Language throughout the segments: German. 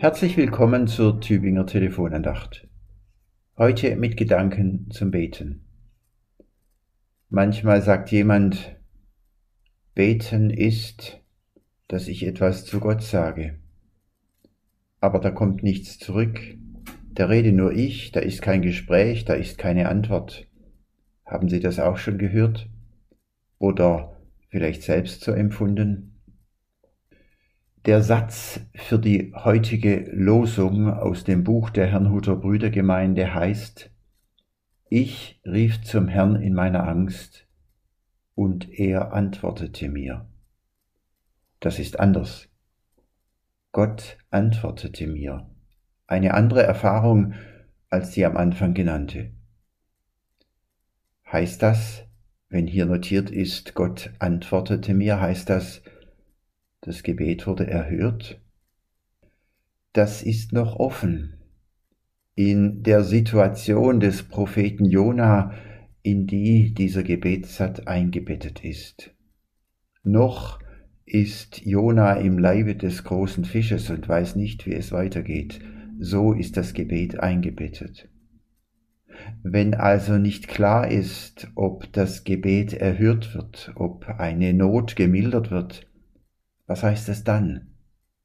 Herzlich willkommen zur Tübinger Telefonandacht. Heute mit Gedanken zum Beten. Manchmal sagt jemand, Beten ist, dass ich etwas zu Gott sage. Aber da kommt nichts zurück. Da rede nur ich, da ist kein Gespräch, da ist keine Antwort. Haben Sie das auch schon gehört? Oder vielleicht selbst so empfunden? Der Satz für die heutige Losung aus dem Buch der Herrnhuter Brüdergemeinde heißt, Ich rief zum Herrn in meiner Angst, und er antwortete mir. Das ist anders. Gott antwortete mir. Eine andere Erfahrung als die am Anfang genannte. Heißt das, wenn hier notiert ist, Gott antwortete mir, heißt das, das Gebet wurde erhört. Das ist noch offen. In der Situation des Propheten Jona, in die dieser Gebetssatz eingebettet ist. Noch ist Jona im Leibe des großen Fisches und weiß nicht, wie es weitergeht. So ist das Gebet eingebettet. Wenn also nicht klar ist, ob das Gebet erhört wird, ob eine Not gemildert wird, was heißt es dann?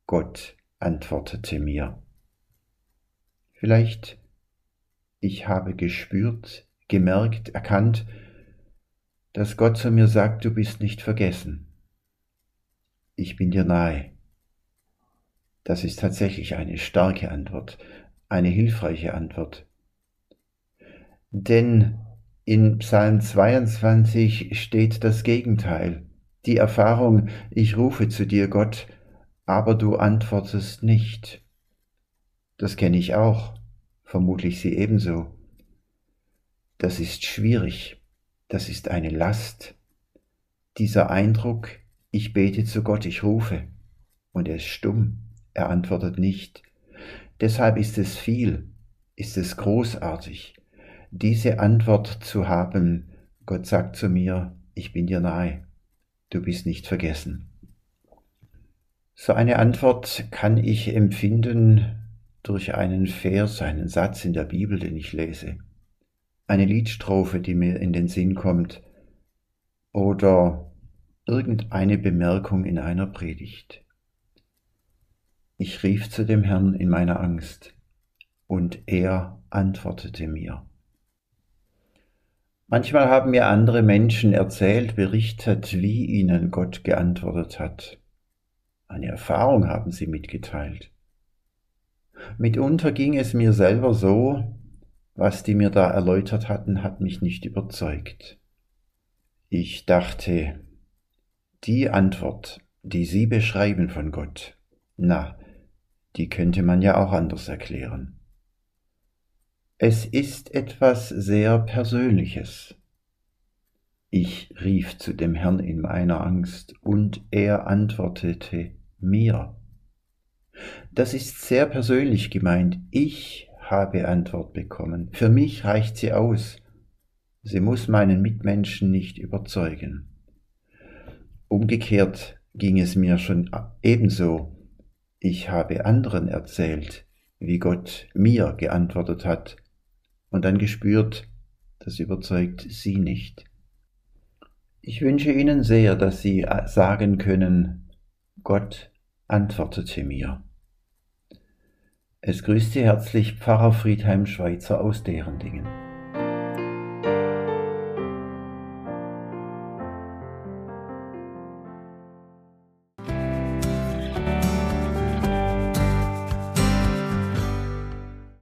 Gott antwortete mir. Vielleicht ich habe gespürt, gemerkt, erkannt, dass Gott zu mir sagt, du bist nicht vergessen. Ich bin dir nahe. Das ist tatsächlich eine starke Antwort, eine hilfreiche Antwort. Denn in Psalm 22 steht das Gegenteil die Erfahrung, ich rufe zu dir, Gott, aber du antwortest nicht. Das kenne ich auch, vermutlich Sie ebenso. Das ist schwierig, das ist eine Last. Dieser Eindruck, ich bete zu Gott, ich rufe, und er ist stumm, er antwortet nicht. Deshalb ist es viel, ist es großartig, diese Antwort zu haben, Gott sagt zu mir, ich bin dir nahe du bist nicht vergessen. So eine Antwort kann ich empfinden durch einen Vers, einen Satz in der Bibel, den ich lese, eine Liedstrophe, die mir in den Sinn kommt, oder irgendeine Bemerkung in einer Predigt. Ich rief zu dem Herrn in meiner Angst, und er antwortete mir. Manchmal haben mir andere Menschen erzählt, berichtet, wie ihnen Gott geantwortet hat. Eine Erfahrung haben sie mitgeteilt. Mitunter ging es mir selber so, was die mir da erläutert hatten, hat mich nicht überzeugt. Ich dachte, die Antwort, die Sie beschreiben von Gott, na, die könnte man ja auch anders erklären. Es ist etwas sehr Persönliches. Ich rief zu dem Herrn in meiner Angst, und er antwortete mir. Das ist sehr persönlich gemeint. Ich habe Antwort bekommen. Für mich reicht sie aus. Sie muss meinen Mitmenschen nicht überzeugen. Umgekehrt ging es mir schon ebenso. Ich habe anderen erzählt, wie Gott mir geantwortet hat, und dann gespürt, das überzeugt Sie nicht. Ich wünsche Ihnen sehr, dass Sie äh, sagen können, Gott antwortete mir. Es grüßt Sie herzlich Pfarrer Friedheim Schweizer aus deren Dingen.